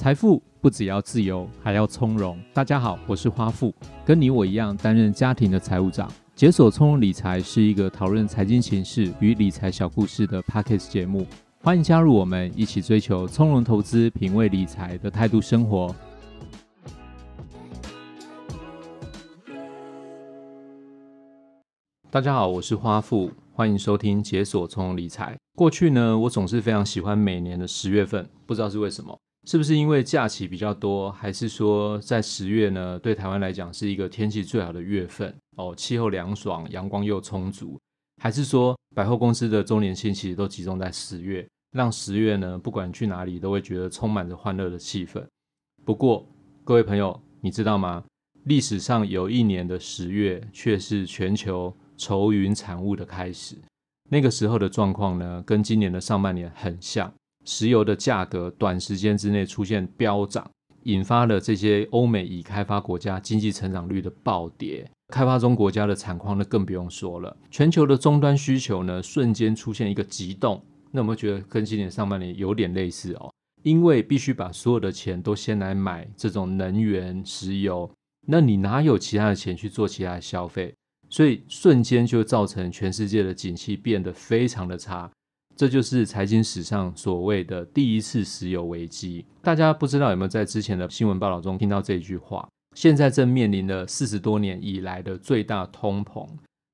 财富不只要自由，还要从容。大家好，我是花富，跟你我一样担任家庭的财务长。解锁从容理财是一个讨论财经形势与理财小故事的 Podcast 节目，欢迎加入我们，一起追求从容投资、品味理财的态度生活。大家好，我是花富，欢迎收听解锁从容理财。过去呢，我总是非常喜欢每年的十月份，不知道是为什么。是不是因为假期比较多，还是说在十月呢？对台湾来讲是一个天气最好的月份哦，气候凉爽，阳光又充足，还是说百货公司的周年庆其实都集中在十月，让十月呢，不管去哪里都会觉得充满着欢乐的气氛。不过各位朋友，你知道吗？历史上有一年的十月却是全球愁云惨雾的开始，那个时候的状况呢，跟今年的上半年很像。石油的价格短时间之内出现飙涨，引发了这些欧美已开发国家经济成长率的暴跌，开发中国家的产矿呢，更不用说了。全球的终端需求呢，瞬间出现一个急冻。那我们觉得跟今年上半年有点类似哦，因为必须把所有的钱都先来买这种能源、石油，那你哪有其他的钱去做其他的消费？所以瞬间就造成全世界的景气变得非常的差。这就是财经史上所谓的第一次石油危机。大家不知道有没有在之前的新闻报道中听到这句话？现在正面临了四十多年以来的最大通膨。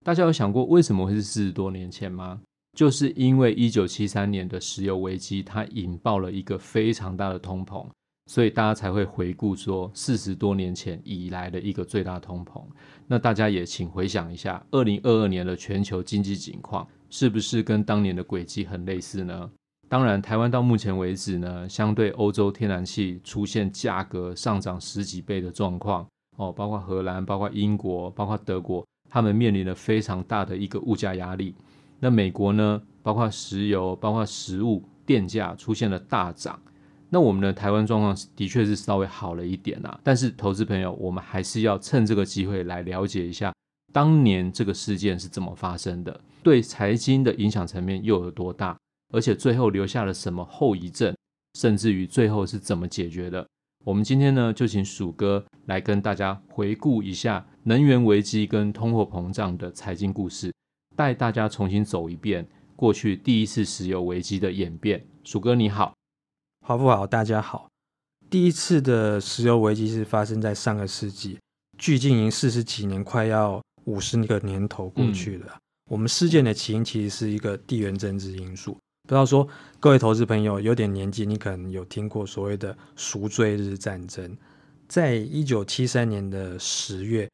大家有想过为什么会是四十多年前吗？就是因为一九七三年的石油危机，它引爆了一个非常大的通膨，所以大家才会回顾说四十多年前以来的一个最大通膨。那大家也请回想一下，二零二二年的全球经济景况。是不是跟当年的轨迹很类似呢？当然，台湾到目前为止呢，相对欧洲天然气出现价格上涨十几倍的状况哦，包括荷兰、包括英国、包括德国，他们面临了非常大的一个物价压力。那美国呢，包括石油、包括食物、电价出现了大涨。那我们的台湾状况的确是稍微好了一点啊，但是投资朋友，我们还是要趁这个机会来了解一下。当年这个事件是怎么发生的？对财经的影响层面又有多大？而且最后留下了什么后遗症？甚至于最后是怎么解决的？我们今天呢，就请鼠哥来跟大家回顾一下能源危机跟通货膨胀的财经故事，带大家重新走一遍过去第一次石油危机的演变。鼠哥你好，花富好，大家好。第一次的石油危机是发生在上个世纪，距今已经四十几年，快要。五十个年头过去了，嗯、我们事件的起因其实是一个地缘政治因素。不知道说各位投资朋友有点年纪，你可能有听过所谓的赎罪日战争。在一九七三年的十月，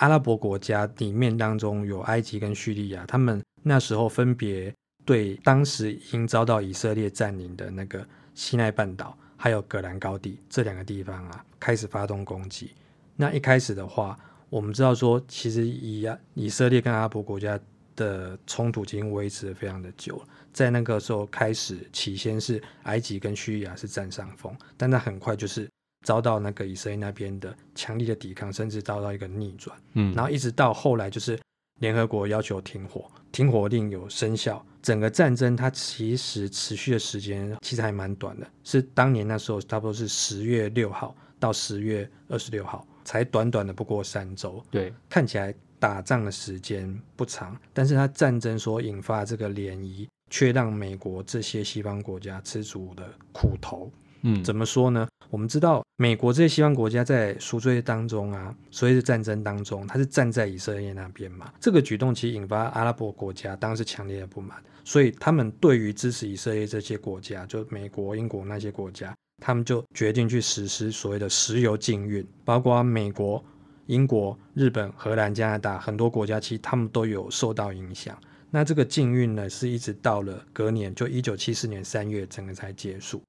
阿拉伯国家里面当中有埃及跟叙利亚，他们那时候分别对当时已经遭到以色列占领的那个西奈半岛，还有戈兰高地这两个地方啊，开始发动攻击。那一开始的话，我们知道说，其实以以色列跟阿拉伯国家的冲突已经维持的非常的久了。在那个时候开始，起先是埃及跟叙利亚是占上风，但它很快就是遭到那个以色列那边的强力的抵抗，甚至遭到一个逆转。嗯，然后一直到后来就是联合国要求停火，停火令有生效，整个战争它其实持续的时间其实还蛮短的，是当年那时候差不多是十月六号到十月二十六号。才短短的不过三周，对，看起来打仗的时间不长，但是它战争所引发这个涟漪，却让美国这些西方国家吃足了苦头。嗯，怎么说呢？我们知道，美国这些西方国家在赎罪当中啊，所谓的战争当中，它是站在以色列那边嘛。这个举动其实引发阿拉伯国家当时强烈的不满，所以他们对于支持以色列这些国家，就美国、英国那些国家。他们就决定去实施所谓的石油禁运，包括美国、英国、日本、荷兰、加拿大很多国家，其实他们都有受到影响。那这个禁运呢，是一直到了隔年，就一九七四年三月，整个才结束。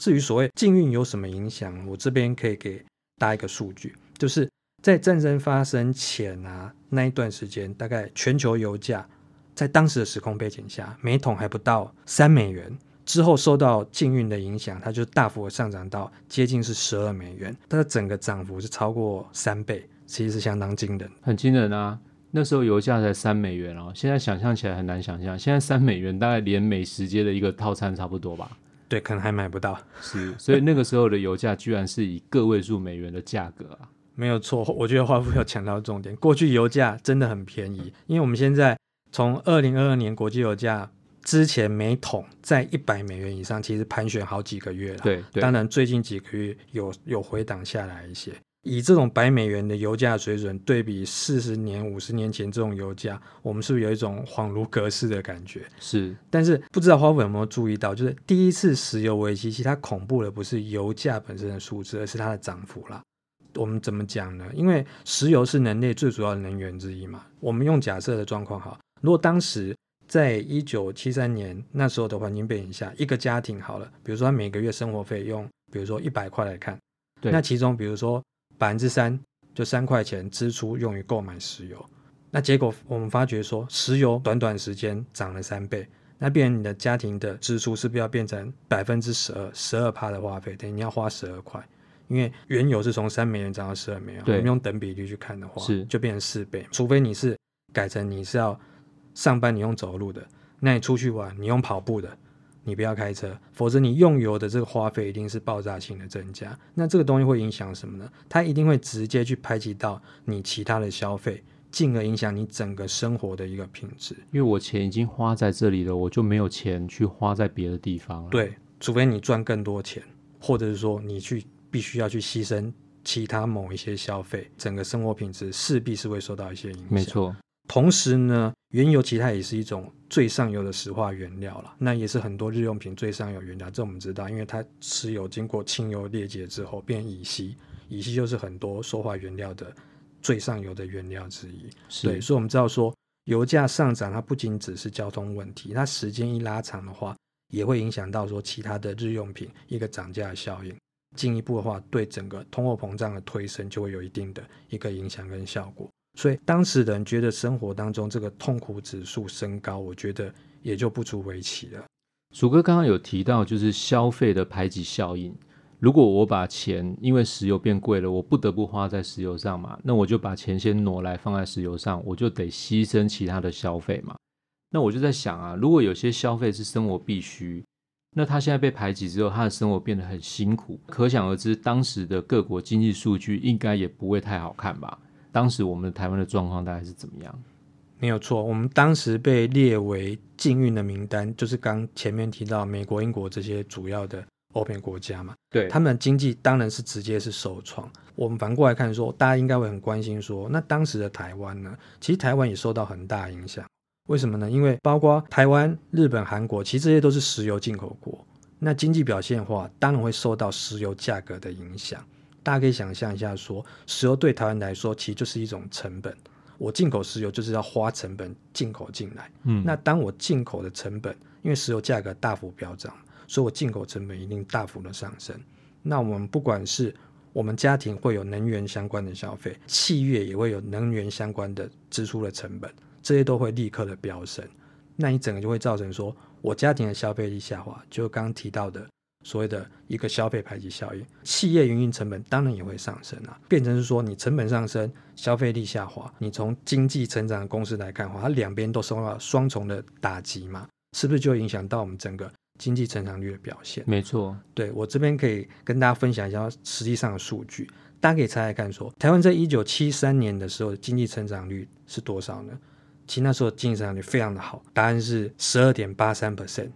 至于所谓禁运有什么影响，我这边可以给大家一个数据，就是在战争发生前啊，那一段时间，大概全球油价在当时的时空背景下，每桶还不到三美元。之后受到禁运的影响，它就大幅的上涨到接近是十二美元，它的整个涨幅是超过三倍，其实是相当惊人，很惊人啊！那时候油价才三美元哦，现在想象起来很难想象，现在三美元大概连美食街的一个套餐差不多吧？对，可能还买不到。是，所以那个时候的油价居然是以个位数美元的价格啊。没有错，我觉得华富有讲到重点。过去油价真的很便宜，因为我们现在从二零二二年国际油价之前每桶在一百美元以上，其实盘旋好几个月了。对，对，当然最近几个月有有回档下来一些。以这种百美元的油价水准对比四十年、五十年前这种油价，我们是不是有一种恍如隔世的感觉？是。但是不知道花粉有没有注意到，就是第一次石油危机，其实它恐怖的不是油价本身的数字，而是它的涨幅啦。我们怎么讲呢？因为石油是人类最主要的能源之一嘛。我们用假设的状况哈，如果当时在一九七三年那时候的环境背景下，一个家庭好了，比如说他每个月生活费用，比如说一百块来看，那其中比如说。百分之三，就三块钱支出用于购买石油，那结果我们发觉说，石油短短时间涨了三倍，那变成你的家庭的支出是不是要变成百分之十二，十二趴的花费，等于你要花十二块，因为原油是从三美元涨到十二美元，我们用等比例去看的话，是。就变成四倍，除非你是改成你是要上班你用走路的，那你出去玩你用跑步的。你不要开车，否则你用油的这个花费一定是爆炸性的增加。那这个东西会影响什么呢？它一定会直接去排挤到你其他的消费，进而影响你整个生活的一个品质。因为我钱已经花在这里了，我就没有钱去花在别的地方了。对，除非你赚更多钱，或者是说你去必须要去牺牲其他某一些消费，整个生活品质势必是会受到一些影响。没错。同时呢，原油其实它也是一种最上游的石化原料了，那也是很多日用品最上游原料。这我们知道，因为它石油经过清油裂解之后变乙烯，乙烯就是很多塑化原料的最上游的原料之一。对，所以我们知道说，油价上涨它不仅只是交通问题，它时间一拉长的话，也会影响到说其他的日用品一个涨价效应。进一步的话，对整个通货膨胀的推升就会有一定的一个影响跟效果。所以当时人觉得生活当中这个痛苦指数升高，我觉得也就不足为奇了。鼠哥刚刚有提到，就是消费的排挤效应。如果我把钱因为石油变贵了，我不得不花在石油上嘛，那我就把钱先挪来放在石油上，我就得牺牲其他的消费嘛。那我就在想啊，如果有些消费是生活必须，那他现在被排挤之后，他的生活变得很辛苦，可想而知，当时的各国经济数据应该也不会太好看吧。当时我们台湾的状况大概是怎么样？没有错，我们当时被列为禁运的名单，就是刚前面提到美国、英国这些主要的欧美国家嘛。对，他们的经济当然是直接是受创。我们反过来看说，大家应该会很关心说，那当时的台湾呢？其实台湾也受到很大影响。为什么呢？因为包括台湾、日本、韩国，其实这些都是石油进口国。那经济表现的话，当然会受到石油价格的影响。大家可以想象一下说，说石油对台湾来说，其实就是一种成本。我进口石油就是要花成本进口进来。嗯，那当我进口的成本，因为石油价格大幅飙涨，所以我进口成本一定大幅的上升。那我们不管是我们家庭会有能源相关的消费，企业也会有能源相关的支出的成本，这些都会立刻的飙升。那你整个就会造成说，我家庭的消费力下滑，就刚刚提到的。所谓的一个消费排挤效应，企业营运成本当然也会上升啊，变成是说你成本上升，消费力下滑。你从经济成长的公司来看的话，它两边都受到双重的打击嘛，是不是就影响到我们整个经济成长率的表现？没错，对，我这边可以跟大家分享一下实际上的数据，大家可以猜猜看说，说台湾在一九七三年的时候的经济成长率是多少呢？其实那时候经济成长率非常的好，答案是十二点八三 percent。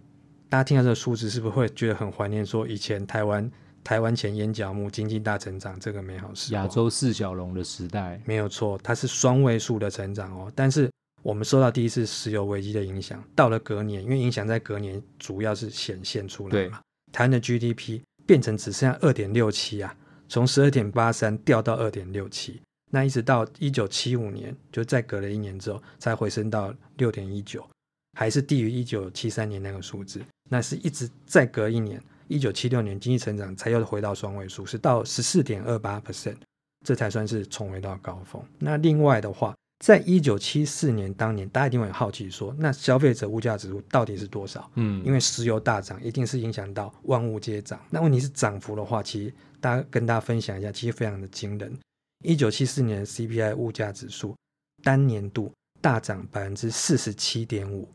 大家听到这个数字，是不是会觉得很怀念？说以前台湾台湾前眼角膜经济大成长这个美好时，亚洲四小龙的时代没有错，它是双位数的成长哦。但是我们受到第一次石油危机的影响，到了隔年，因为影响在隔年主要是显现出来嘛，台湾的 GDP 变成只剩下二点六七啊，从十二点八三掉到二点六七，那一直到一九七五年，就再隔了一年之后，才回升到六点一九，还是低于一九七三年那个数字。那是一直再隔一年，一九七六年经济成长才又回到双位数，是到十四点二八 percent，这才算是重回到高峰。那另外的话，在一九七四年当年，大家一定会很好奇说，那消费者物价指数到底是多少？嗯，因为石油大涨，一定是影响到万物皆涨。那问题是涨幅的话，其实大家跟大家分享一下，其实非常的惊人。一九七四年 CPI 物价指数单年度大涨百分之四十七点五。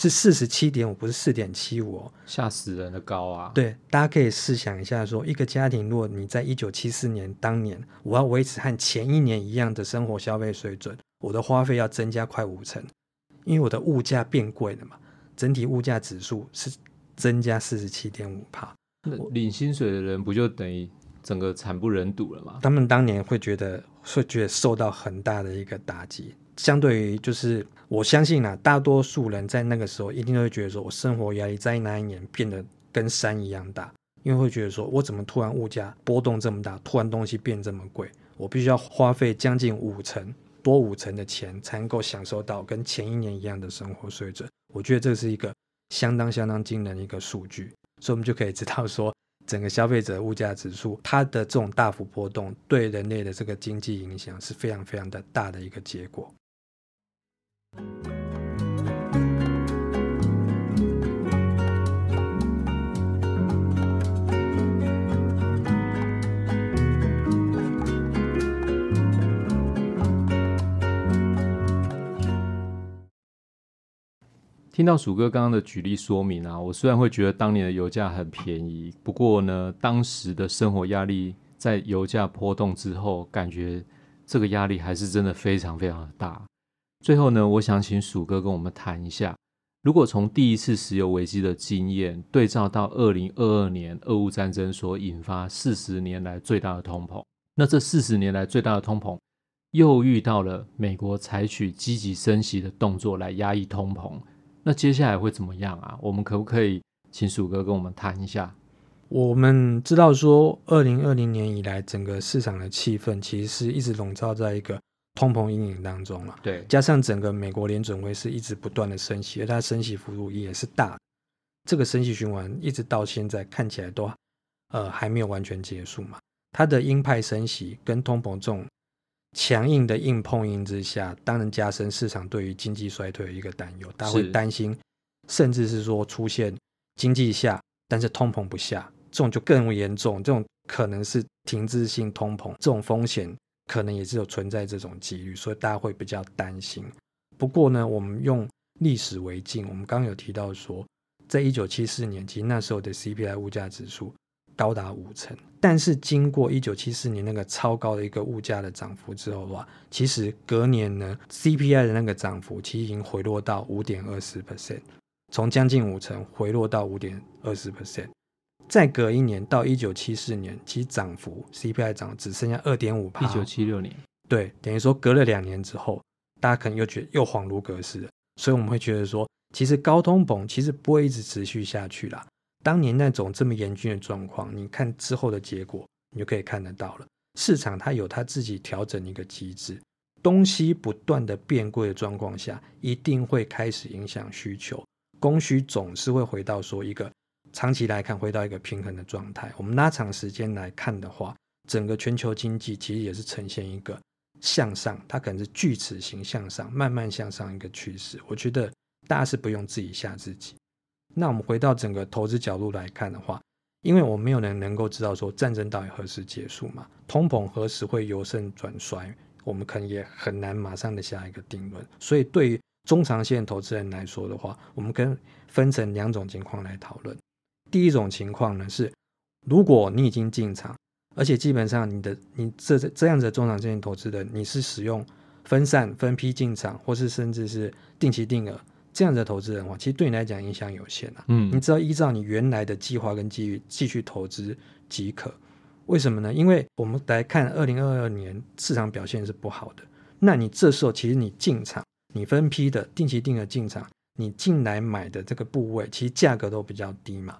是四十七点五，不是四点七五哦，吓死人的高啊！对，大家可以试想一下说，说一个家庭，如果你在一九七四年当年，我要维持和前一年一样的生活消费水准，我的花费要增加快五成，因为我的物价变贵了嘛，整体物价指数是增加四十七点五帕。那领薪水的人不就等于整个惨不忍睹了吗？他们当年会觉得会觉得受到很大的一个打击。相对于就是，我相信啊，大多数人在那个时候一定都会觉得说，我生活压力在那一年变得跟山一样大，因为会觉得说我怎么突然物价波动这么大，突然东西变这么贵，我必须要花费将近五成多五成的钱才能够享受到跟前一年一样的生活水准。我觉得这是一个相当相当惊人的一个数据，所以我们就可以知道说，整个消费者物价指数它的这种大幅波动对人类的这个经济影响是非常非常的大的一个结果。听到鼠哥刚刚的举例说明啊，我虽然会觉得当年的油价很便宜，不过呢，当时的生活压力在油价波动之后，感觉这个压力还是真的非常非常的大。最后呢，我想请鼠哥跟我们谈一下，如果从第一次石油危机的经验对照到二零二二年俄乌战争所引发四十年来最大的通膨，那这四十年来最大的通膨又遇到了美国采取积极升息的动作来压抑通膨，那接下来会怎么样啊？我们可不可以请鼠哥跟我们谈一下？我们知道说，二零二零年以来，整个市场的气氛其实是一直笼罩在一个。通膨阴影当中了，对，加上整个美国联准会是一直不断的升息，而它升息幅度也是大，这个升息循环一直到现在看起来都呃还没有完全结束嘛。它的鹰派升息跟通膨这种强硬的硬碰硬之下，当然加深市场对于经济衰退的一个担忧，大家会担心，甚至是说出现经济下但是通膨不下，这种就更严重，这种可能是停滞性通膨这种风险。可能也是有存在这种几率，所以大家会比较担心。不过呢，我们用历史为镜，我们刚刚有提到说，在一九七四年，其实那时候的 CPI 物价指数高达五成，但是经过一九七四年那个超高的一个物价的涨幅之后的话，其实隔年呢，CPI 的那个涨幅其实已经回落到五点二四 percent，从将近五成回落到五点二四 percent。再隔一年到一九七四年，其实涨幅 CPI 涨只剩下二点五趴。一九七六年，对，等于说隔了两年之后，大家可能又觉得又恍如隔世了。所以我们会觉得说，其实高通膨其实不会一直持续下去啦。当年那种这么严峻的状况，你看之后的结果，你就可以看得到了。市场它有它自己调整一个机制，东西不断的变贵的状况下，一定会开始影响需求，供需总是会回到说一个。长期来看，回到一个平衡的状态。我们拉长时间来看的话，整个全球经济其实也是呈现一个向上，它可能是锯齿形向上，慢慢向上一个趋势。我觉得大家是不用自己吓自己。那我们回到整个投资角度来看的话，因为我们没有人能够知道说战争到底何时结束嘛，通膨何时会由盛转衰，我们可能也很难马上的下一个定论。所以对于中长线投资人来说的话，我们跟分成两种情况来讨论。第一种情况呢是，如果你已经进场，而且基本上你的你这这样子的中长线投资的，你是使用分散分批进场，或是甚至是定期定额这样子的投资人的话，其实对你来讲影响有限啊。嗯，你只要依照你原来的计划跟机遇继续投资即可。为什么呢？因为我们来看二零二二年市场表现是不好的，那你这时候其实你进场，你分批的定期定额进场，你进来买的这个部位，其实价格都比较低嘛。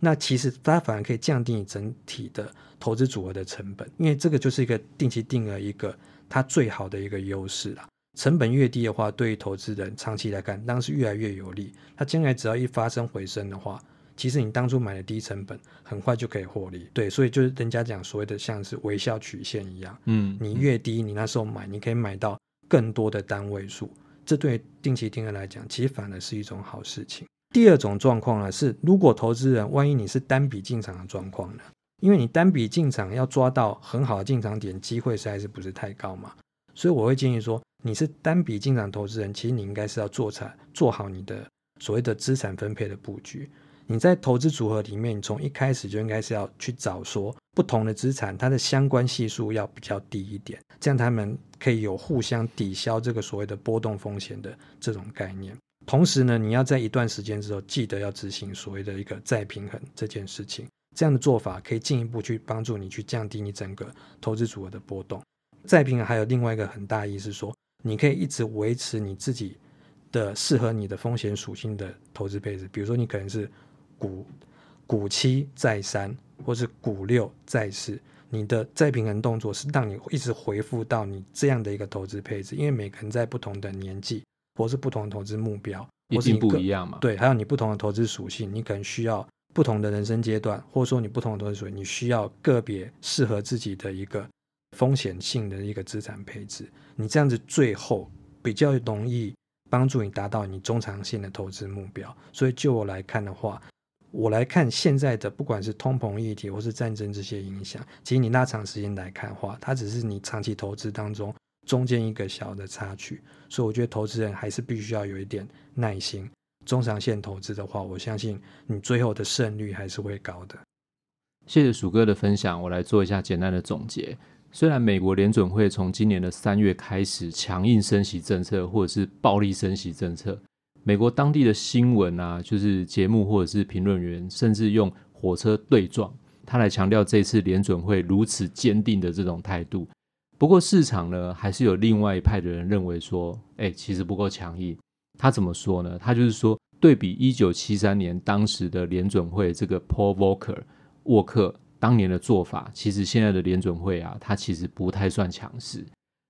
那其实它反而可以降低你整体的投资组合的成本，因为这个就是一个定期定额一个它最好的一个优势啦。成本越低的话，对于投资人长期来看，当然是越来越有利。它将来只要一发生回升的话，其实你当初买的低成本很快就可以获利。对，所以就是人家讲所谓的像是微笑曲线一样，嗯，你越低，你那时候买，你可以买到更多的单位数，这对定期定额来讲，其实反而是一种好事情。第二种状况呢是，如果投资人万一你是单笔进场的状况呢，因为你单笔进场要抓到很好的进场点，机会实在是不是太高嘛？所以我会建议说，你是单笔进场投资人，其实你应该是要做产做好你的所谓的资产分配的布局。你在投资组合里面，你从一开始就应该是要去找说不同的资产，它的相关系数要比较低一点，这样他们可以有互相抵消这个所谓的波动风险的这种概念。同时呢，你要在一段时间之后，记得要执行所谓的一个再平衡这件事情。这样的做法可以进一步去帮助你去降低你整个投资组合的波动。再平衡还有另外一个很大意思是说，你可以一直维持你自己的适合你的风险属性的投资配置。比如说，你可能是股股七债三，或是股六债四，你的再平衡动作是让你一直回复到你这样的一个投资配置，因为每个人在不同的年纪，或是不同的投资目标，一定不一样嘛。对，还有你不同的投资属性，你可能需要不同的人生阶段，或者说你不同的投资属性，你需要个别适合自己的一个风险性的一个资产配置。你这样子最后比较容易帮助你达到你中长线的投资目标。所以就我来看的话，我来看现在的不管是通膨议题或是战争这些影响，其实你拉长时间来看的话，它只是你长期投资当中中间一个小的插曲。所以我觉得投资人还是必须要有一点耐心。中长线投资的话，我相信你最后的胜率还是会高的。谢谢鼠哥的分享，我来做一下简单的总结。虽然美国联准会从今年的三月开始强硬升息政策，或者是暴力升息政策。美国当地的新闻啊，就是节目或者是评论员，甚至用火车对撞，他来强调这次联准会如此坚定的这种态度。不过市场呢，还是有另外一派的人认为说，哎，其实不够强硬。他怎么说呢？他就是说，对比一九七三年当时的联准会这个 Paul Volcker 沃克当年的做法，其实现在的联准会啊，他其实不太算强势。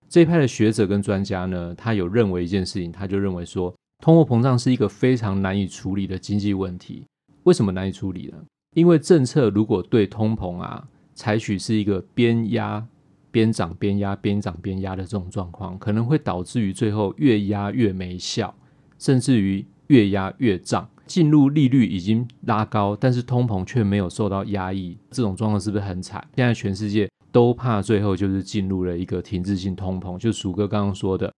这一派的学者跟专家呢，他有认为一件事情，他就认为说。通货膨胀是一个非常难以处理的经济问题。为什么难以处理呢？因为政策如果对通膨啊采取是一个边压边涨、边压边涨、边压的这种状况，可能会导致于最后越压越没效，甚至于越压越涨。进入利率已经拉高，但是通膨却没有受到压抑，这种状况是不是很惨？现在全世界都怕最后就是进入了一个停滞性通膨，就鼠哥刚刚说的。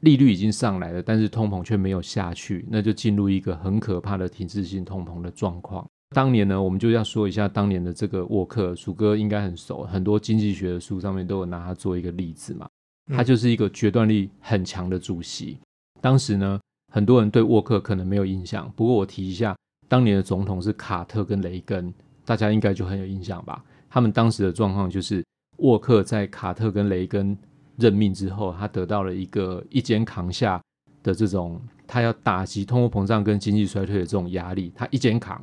利率已经上来了，但是通膨却没有下去，那就进入一个很可怕的停滞性通膨的状况。当年呢，我们就要说一下当年的这个沃克，鼠哥应该很熟，很多经济学的书上面都有拿他做一个例子嘛。他就是一个决断力很强的主席。当时呢，很多人对沃克可能没有印象，不过我提一下，当年的总统是卡特跟雷根，大家应该就很有印象吧？他们当时的状况就是沃克在卡特跟雷根。任命之后，他得到了一个一肩扛下的这种，他要打击通货膨胀跟经济衰退的这种压力，他一肩扛。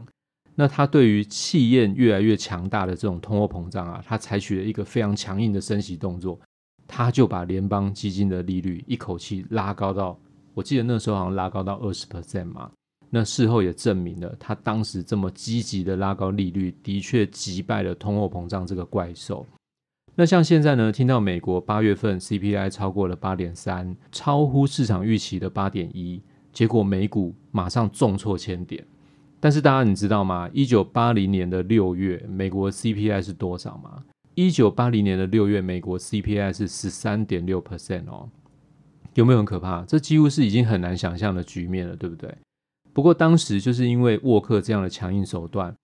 那他对于气焰越来越强大的这种通货膨胀啊，他采取了一个非常强硬的升息动作，他就把联邦基金的利率一口气拉高到，我记得那时候好像拉高到二十 percent 嘛。那事后也证明了，他当时这么积极的拉高利率，的确击败了通货膨胀这个怪兽。那像现在呢，听到美国八月份 CPI 超过了八点三，超乎市场预期的八点一，结果美股马上重挫千点。但是大家你知道吗？一九八零年的六月，美国 CPI 是多少吗？一九八零年的六月，美国 CPI 是十三点六 percent 哦，有没有很可怕？这几乎是已经很难想象的局面了，对不对？不过当时就是因为沃克这样的强硬手段。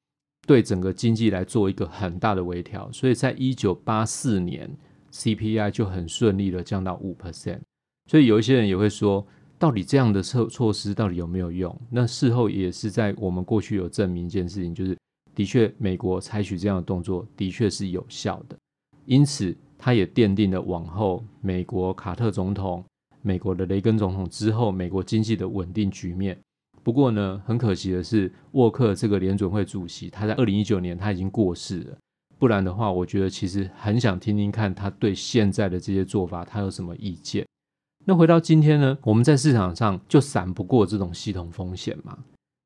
对整个经济来做一个很大的微调，所以在一九八四年 CPI 就很顺利的降到五 percent。所以有一些人也会说，到底这样的措措施到底有没有用？那事后也是在我们过去有证明一件事情，就是的确美国采取这样的动作的确是有效的。因此，它也奠定了往后美国卡特总统、美国的雷根总统之后美国经济的稳定局面。不过呢，很可惜的是，沃克这个联准会主席，他在二零一九年他已经过世了。不然的话，我觉得其实很想听听看他对现在的这些做法他有什么意见。那回到今天呢，我们在市场上就闪不过这种系统风险嘛，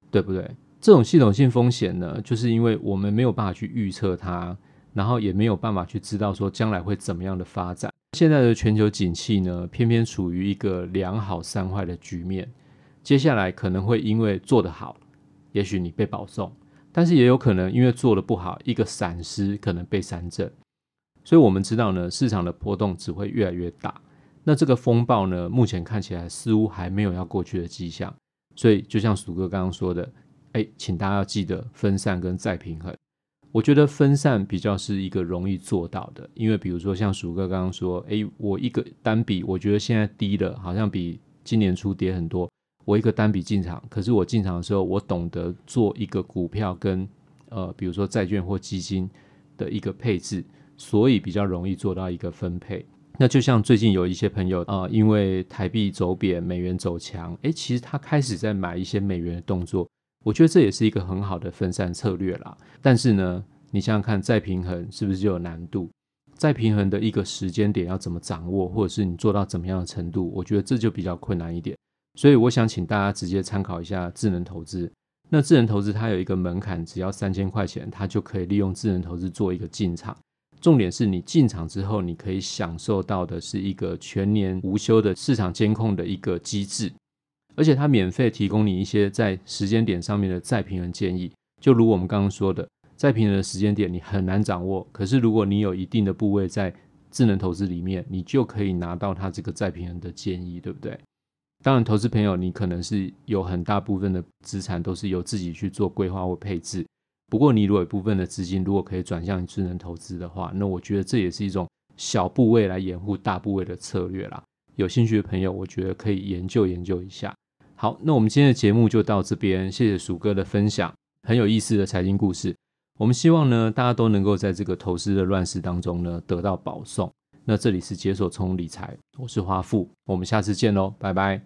对不对？这种系统性风险呢，就是因为我们没有办法去预测它，然后也没有办法去知道说将来会怎么样的发展。现在的全球景气呢，偏偏处于一个两好三坏的局面。接下来可能会因为做得好，也许你被保送，但是也有可能因为做得不好，一个闪失可能被三正。所以我们知道呢，市场的波动只会越来越大。那这个风暴呢，目前看起来似乎还没有要过去的迹象。所以就像鼠哥刚刚说的，哎，请大家要记得分散跟再平衡。我觉得分散比较是一个容易做到的，因为比如说像鼠哥刚刚说，哎，我一个单笔，我觉得现在低了，好像比今年初跌很多。我一个单笔进场，可是我进场的时候，我懂得做一个股票跟呃，比如说债券或基金的一个配置，所以比较容易做到一个分配。那就像最近有一些朋友啊、因为台币走贬，美元走强，诶，其实他开始在买一些美元的动作。我觉得这也是一个很好的分散策略啦。但是呢，你想想看，再平衡是不是就有难度？再平衡的一个时间点要怎么掌握，或者是你做到怎么样的程度？我觉得这就比较困难一点。所以我想请大家直接参考一下智能投资。那智能投资它有一个门槛，只要三千块钱，它就可以利用智能投资做一个进场。重点是你进场之后，你可以享受到的是一个全年无休的市场监控的一个机制，而且它免费提供你一些在时间点上面的再平衡建议。就如我们刚刚说的，再平衡的时间点你很难掌握，可是如果你有一定的部位在智能投资里面，你就可以拿到它这个再平衡的建议，对不对？当然，投资朋友你可能是有很大部分的资产都是由自己去做规划或配置。不过，你如果有部分的资金如果可以转向智能投资的话，那我觉得这也是一种小部位来掩护大部位的策略啦。有兴趣的朋友，我觉得可以研究研究一下。好，那我们今天的节目就到这边，谢谢鼠哥的分享，很有意思的财经故事。我们希望呢，大家都能够在这个投资的乱世当中呢，得到保送。那这里是解锁从理财，我是花富，我们下次见喽，拜拜。